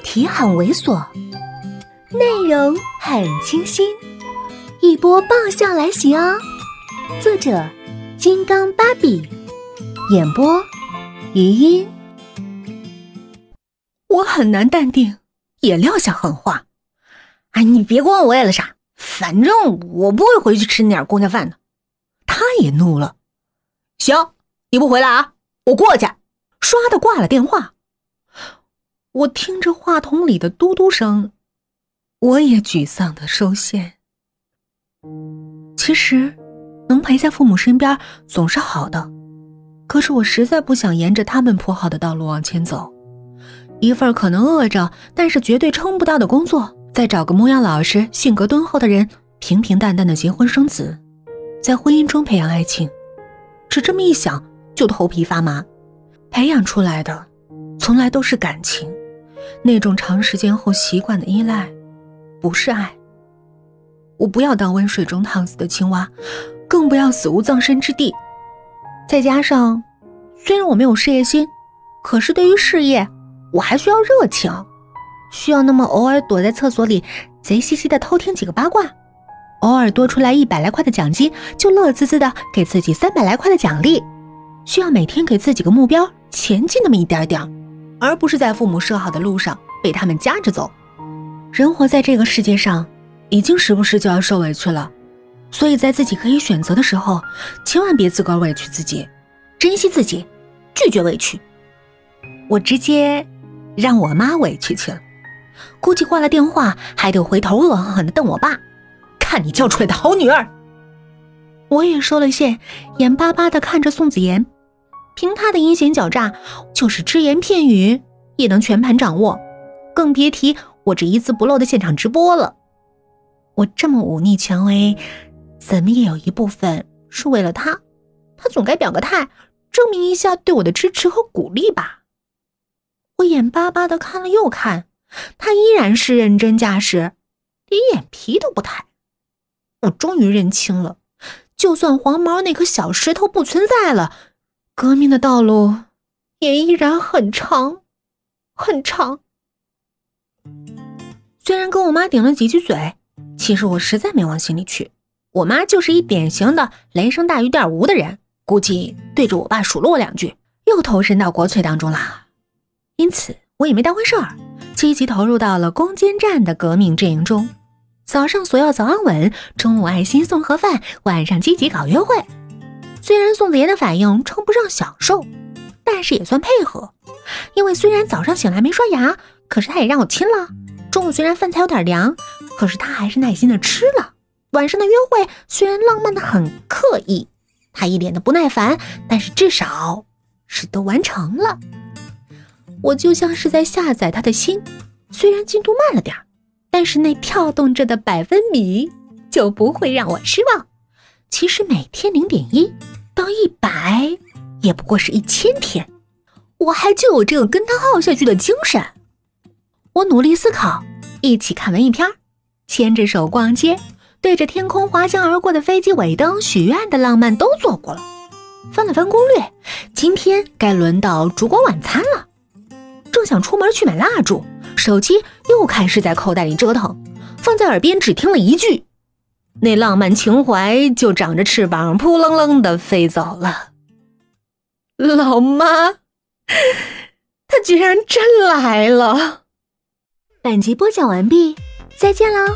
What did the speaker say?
题很猥琐，内容很清新，一波爆笑来袭哦！作者：金刚芭比，演播：余音。我很难淡定，也撂下狠话：“哎，你别管我了啥，反正我不会回去吃那点公家饭的。”他也怒了：“行，你不回来啊，我过去。”唰的挂了电话。我听着话筒里的嘟嘟声，我也沮丧的收线。其实，能陪在父母身边总是好的，可是我实在不想沿着他们铺好的道路往前走。一份可能饿着，但是绝对撑不到的工作，再找个模样老实、性格敦厚的人，平平淡淡的结婚生子，在婚姻中培养爱情，只这么一想就头皮发麻。培养出来的，从来都是感情。那种长时间后习惯的依赖，不是爱。我不要当温水中烫死的青蛙，更不要死无葬身之地。再加上，虽然我没有事业心，可是对于事业，我还需要热情，需要那么偶尔躲在厕所里贼兮兮的偷听几个八卦，偶尔多出来一百来块的奖金，就乐滋滋的给自己三百来块的奖励，需要每天给自己个目标，前进那么一点点。而不是在父母设好的路上被他们夹着走。人活在这个世界上，已经时不时就要受委屈了，所以在自己可以选择的时候，千万别自个儿委屈自己，珍惜自己，拒绝委屈。我直接让我妈委屈去了，估计挂了电话还得回头恶狠狠地瞪我爸，看你教出来的好女儿。我也收了线，眼巴巴地看着宋子妍。凭他的阴险狡诈，就是只言片语也能全盘掌握，更别提我这一字不漏的现场直播了。我这么忤逆权威，怎么也有一部分是为了他，他总该表个态，证明一下对我的支持和鼓励吧。我眼巴巴的看了又看，他依然是认真驾驶，连眼皮都不抬。我终于认清了，就算黄毛那颗小石头不存在了。革命的道路也依然很长，很长。虽然跟我妈顶了几句嘴，其实我实在没往心里去。我妈就是一典型的雷声大雨点无的人，估计对着我爸数落我两句，又投身到国粹当中了。因此，我也没当回事儿，积极投入到了攻坚战的革命阵营中。早上索要早安吻，中午爱心送盒饭，晚上积极搞约会。虽然宋子妍的反应称不上享受，但是也算配合。因为虽然早上醒来没刷牙，可是他也让我亲了。中午虽然饭菜有点凉，可是他还是耐心的吃了。晚上的约会虽然浪漫的很刻意，他一脸的不耐烦，但是至少是都完成了。我就像是在下载他的心，虽然进度慢了点但是那跳动着的百分比就不会让我失望。其实每天零点一。到一百，也不过是一千天，我还就有这个跟他耗下去的精神。我努力思考，一起看文艺片，牵着手逛街，对着天空滑翔而过的飞机尾灯许愿的浪漫都做过了。翻了翻攻略，今天该轮到烛光晚餐了。正想出门去买蜡烛，手机又开始在口袋里折腾，放在耳边只听了一句。那浪漫情怀就长着翅膀，扑棱棱的飞走了。老妈，她居然真来了！本集播讲完毕，再见喽。